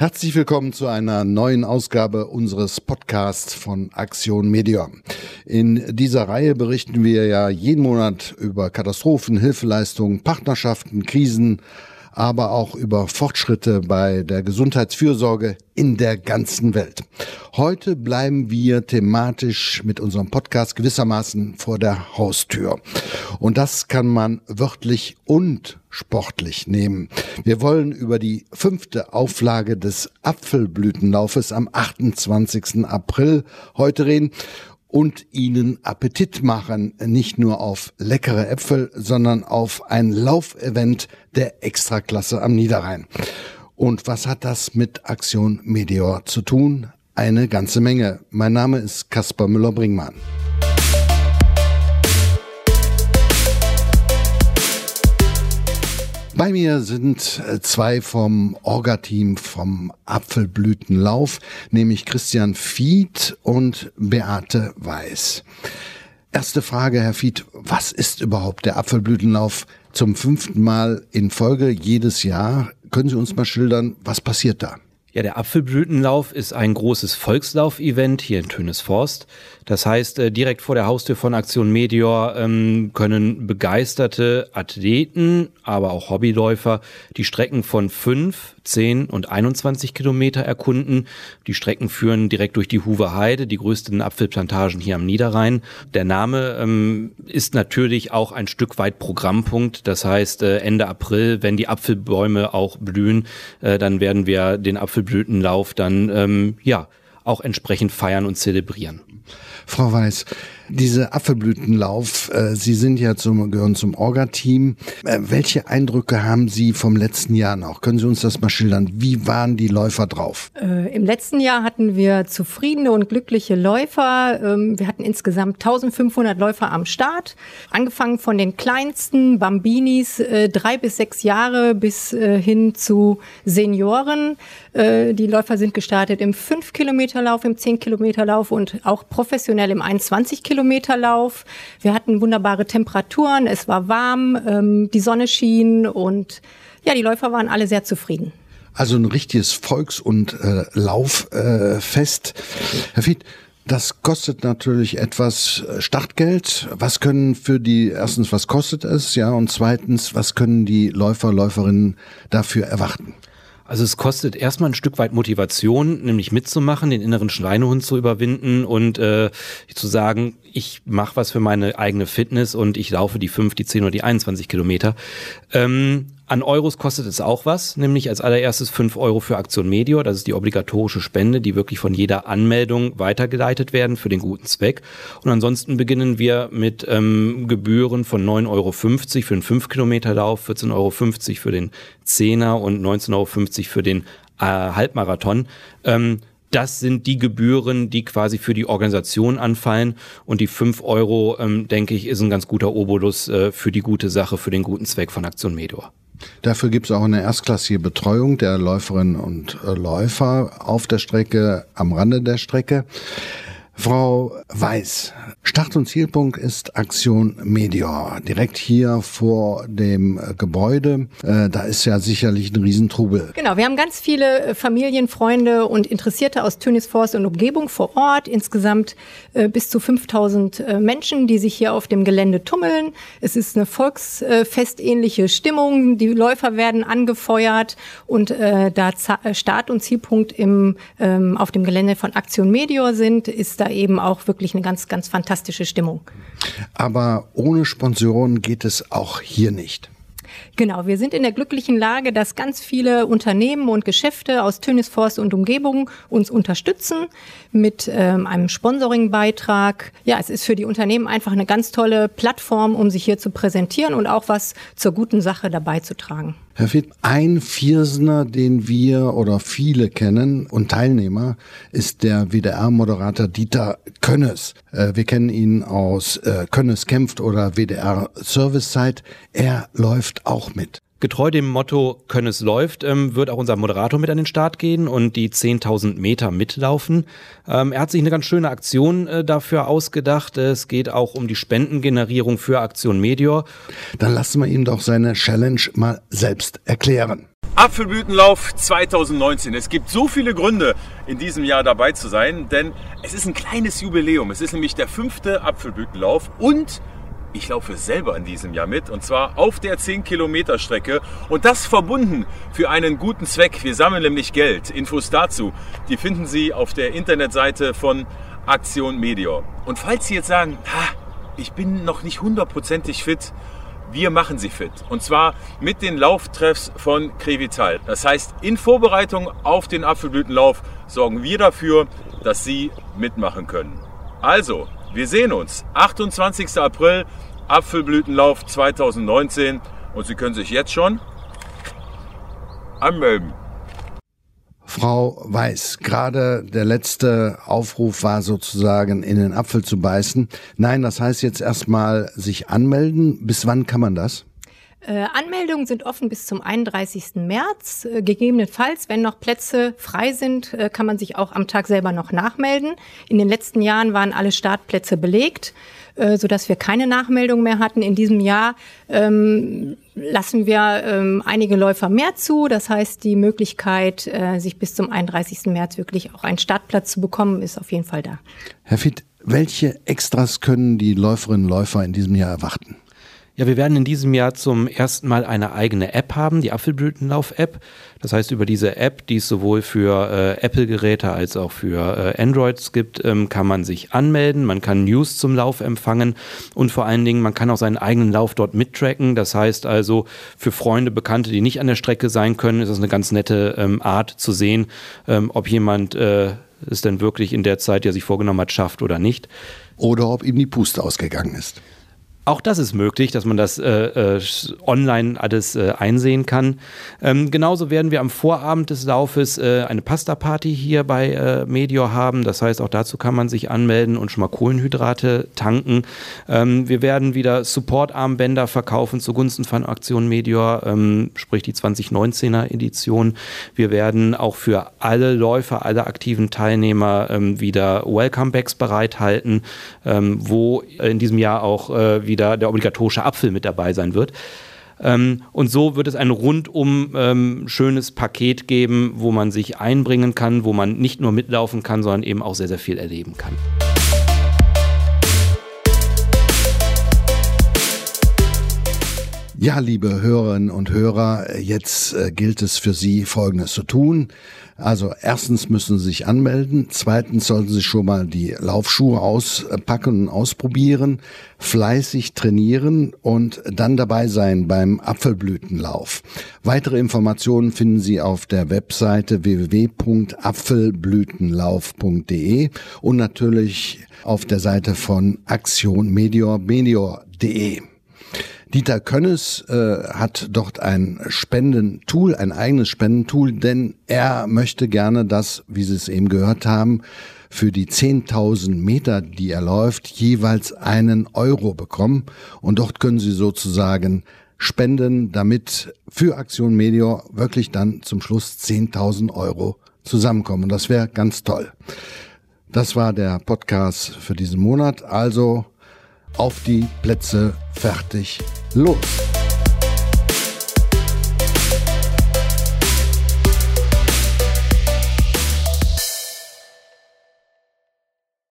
Herzlich willkommen zu einer neuen Ausgabe unseres Podcasts von Aktion Media. In dieser Reihe berichten wir ja jeden Monat über Katastrophen, Hilfeleistungen, Partnerschaften, Krisen, aber auch über Fortschritte bei der Gesundheitsfürsorge in der ganzen Welt. Heute bleiben wir thematisch mit unserem Podcast gewissermaßen vor der Haustür. Und das kann man wörtlich und sportlich nehmen. Wir wollen über die fünfte Auflage des Apfelblütenlaufes am 28. April heute reden und ihnen Appetit machen, nicht nur auf leckere Äpfel, sondern auf ein Laufevent der Extraklasse am Niederrhein. Und was hat das mit Aktion Meteor zu tun? Eine ganze Menge. Mein Name ist Caspar Müller-Bringmann. Bei mir sind äh, zwei vom Orga-Team vom Apfelblütenlauf, nämlich Christian Fied und Beate Weiß. Erste Frage, Herr Fied, was ist überhaupt der Apfelblütenlauf zum fünften Mal in Folge jedes Jahr? Können Sie uns mal schildern, was passiert da? Ja, der Apfelblütenlauf ist ein großes Volkslauf-Event hier in Tönesforst. Das heißt, äh, direkt vor der Haustür von Aktion Meteor ähm, können begeisterte Athleten, aber auch Hobbyläufer die Strecken von fünf, zehn und 21 Kilometer erkunden. Die Strecken führen direkt durch die Huwe Heide, die größten Apfelplantagen hier am Niederrhein. Der Name ähm, ist natürlich auch ein Stück weit Programmpunkt. Das heißt, äh, Ende April, wenn die Apfelbäume auch blühen, äh, dann werden wir den Apfelblütenlauf dann ähm, ja auch entsprechend feiern und zelebrieren. Frau Weiß, diese Apfelblütenlauf, äh, Sie sind ja zum, gehören zum Orga-Team. Äh, welche Eindrücke haben Sie vom letzten Jahr noch? Können Sie uns das mal schildern? Wie waren die Läufer drauf? Äh, Im letzten Jahr hatten wir zufriedene und glückliche Läufer. Ähm, wir hatten insgesamt 1500 Läufer am Start. Angefangen von den kleinsten Bambinis, äh, drei bis sechs Jahre bis äh, hin zu Senioren. Äh, die Läufer sind gestartet im 5-Kilometer-Lauf, im 10-Kilometer-Lauf und auch professionell im 21 Kilometer Kilometerlauf. Wir hatten wunderbare Temperaturen, es war warm, ähm, die Sonne schien und ja, die Läufer waren alle sehr zufrieden. Also ein richtiges Volks- und äh, Lauffest. Äh, Herr Fied, das kostet natürlich etwas äh, Startgeld. Was können für die, erstens, was kostet es, ja, und zweitens, was können die Läufer, Läuferinnen dafür erwarten? Also es kostet erstmal ein Stück weit Motivation, nämlich mitzumachen, den inneren Schweinehund zu überwinden und äh, zu sagen, ich mache was für meine eigene Fitness und ich laufe die fünf, die zehn oder die 21 Kilometer. Ähm, an Euros kostet es auch was, nämlich als allererstes fünf Euro für Aktion Medior. Das ist die obligatorische Spende, die wirklich von jeder Anmeldung weitergeleitet werden für den guten Zweck. Und ansonsten beginnen wir mit ähm, Gebühren von 9,50 Euro für den 5-Kilometer-Lauf, 14,50 Euro für den 10er und 19,50 Euro für den äh, Halbmarathon. Ähm, das sind die Gebühren, die quasi für die Organisation anfallen. Und die fünf Euro, ähm, denke ich, ist ein ganz guter Obolus äh, für die gute Sache, für den guten Zweck von Aktion Medor. Dafür gibt es auch eine erstklassige Betreuung der Läuferinnen und äh, Läufer auf der Strecke, am Rande der Strecke. Frau Weiß, Start- und Zielpunkt ist Aktion Meteor, direkt hier vor dem äh, Gebäude. Äh, da ist ja sicherlich ein Riesentrubel. Genau, wir haben ganz viele äh, Familien, Freunde und Interessierte aus Tönisforst und Umgebung vor Ort. Insgesamt bis zu 5000 äh, Menschen, die sich hier auf dem Gelände tummeln. Es ist eine volksfestähnliche Stimmung. Die Läufer werden angefeuert und da Start- und Zielpunkt im, ähm, auf dem Gelände von Aktion Meteor sind, ist da eben auch wirklich eine ganz, ganz fantastische Stimmung. Aber ohne Sponsoren geht es auch hier nicht. Genau, wir sind in der glücklichen Lage, dass ganz viele Unternehmen und Geschäfte aus Tönisforst und Umgebung uns unterstützen mit ähm, einem Sponsoringbeitrag. Ja, es ist für die Unternehmen einfach eine ganz tolle Plattform, um sich hier zu präsentieren und auch was zur guten Sache dabei zu tragen. Herr Fitt, ein Viersener, den wir oder viele kennen und Teilnehmer, ist der WDR-Moderator Dieter Könnes. Äh, wir kennen ihn aus äh, Könnes kämpft oder WDR Servicezeit. Er läuft auch mit. Getreu dem Motto Könnes läuft, ähm, wird auch unser Moderator mit an den Start gehen und die 10.000 Meter mitlaufen. Ähm, er hat sich eine ganz schöne Aktion äh, dafür ausgedacht. Es geht auch um die Spendengenerierung für Aktion Medior. Dann lassen wir ihm doch seine Challenge mal selbst erklären. Apfelblütenlauf 2019. Es gibt so viele Gründe, in diesem Jahr dabei zu sein, denn es ist ein kleines Jubiläum. Es ist nämlich der fünfte Apfelblütenlauf und ich laufe selber in diesem Jahr mit und zwar auf der 10 Kilometer Strecke und das verbunden für einen guten Zweck. Wir sammeln nämlich Geld. Infos dazu, die finden Sie auf der Internetseite von Aktion Meteor. Und falls Sie jetzt sagen, ha, ich bin noch nicht hundertprozentig fit, wir machen sie fit. Und zwar mit den Lauftreffs von Crevital. Das heißt, in Vorbereitung auf den Apfelblütenlauf sorgen wir dafür, dass Sie mitmachen können. Also, wir sehen uns. 28. April, Apfelblütenlauf 2019. Und Sie können sich jetzt schon anmelden. Frau Weiß, gerade der letzte Aufruf war sozusagen in den Apfel zu beißen. Nein, das heißt jetzt erstmal sich anmelden. Bis wann kann man das? Äh, Anmeldungen sind offen bis zum 31. März. Äh, gegebenenfalls, wenn noch Plätze frei sind, äh, kann man sich auch am Tag selber noch nachmelden. In den letzten Jahren waren alle Startplätze belegt, sodass wir keine Nachmeldung mehr hatten. In diesem Jahr ähm, lassen wir ähm, einige Läufer mehr zu. Das heißt, die Möglichkeit, äh, sich bis zum 31. März wirklich auch einen Startplatz zu bekommen, ist auf jeden Fall da. Herr Fitt, welche Extras können die Läuferinnen und Läufer in diesem Jahr erwarten? Ja, wir werden in diesem Jahr zum ersten Mal eine eigene App haben, die Apfelblütenlauf-App. Das heißt, über diese App, die es sowohl für äh, Apple-Geräte als auch für äh, Androids gibt, ähm, kann man sich anmelden, man kann News zum Lauf empfangen und vor allen Dingen, man kann auch seinen eigenen Lauf dort mittracken. Das heißt also, für Freunde, Bekannte, die nicht an der Strecke sein können, ist das eine ganz nette ähm, Art zu sehen, ähm, ob jemand äh, es denn wirklich in der Zeit, die er sich vorgenommen hat, schafft oder nicht. Oder ob ihm die Puste ausgegangen ist. Auch das ist möglich, dass man das äh, äh, online alles äh, einsehen kann. Ähm, genauso werden wir am Vorabend des Laufes äh, eine Pasta-Party hier bei äh, Medior haben. Das heißt, auch dazu kann man sich anmelden und schon mal Kohlenhydrate tanken. Ähm, wir werden wieder Support-Armbänder verkaufen zugunsten von Aktion Medior, ähm, sprich die 2019er Edition. Wir werden auch für alle Läufer, alle aktiven Teilnehmer ähm, wieder Welcome-Backs bereithalten, ähm, wo in diesem Jahr auch äh, wieder der obligatorische Apfel mit dabei sein wird. Ähm, und so wird es ein rundum ähm, schönes Paket geben, wo man sich einbringen kann, wo man nicht nur mitlaufen kann, sondern eben auch sehr, sehr viel erleben kann. Ja, liebe Hörerinnen und Hörer, jetzt äh, gilt es für Sie Folgendes zu tun. Also erstens müssen Sie sich anmelden, zweitens sollten Sie schon mal die Laufschuhe auspacken und ausprobieren, fleißig trainieren und dann dabei sein beim Apfelblütenlauf. Weitere Informationen finden Sie auf der Webseite www.apfelblütenlauf.de und natürlich auf der Seite von Aktion Medior, medior.de. Dieter Könnes äh, hat dort ein Spendentool, ein eigenes Spendentool, denn er möchte gerne, dass, wie Sie es eben gehört haben, für die 10.000 Meter, die er läuft, jeweils einen Euro bekommen. Und dort können Sie sozusagen spenden, damit für Aktion Medior wirklich dann zum Schluss 10.000 Euro zusammenkommen. Und das wäre ganz toll. Das war der Podcast für diesen Monat. Also auf die Plätze fertig los.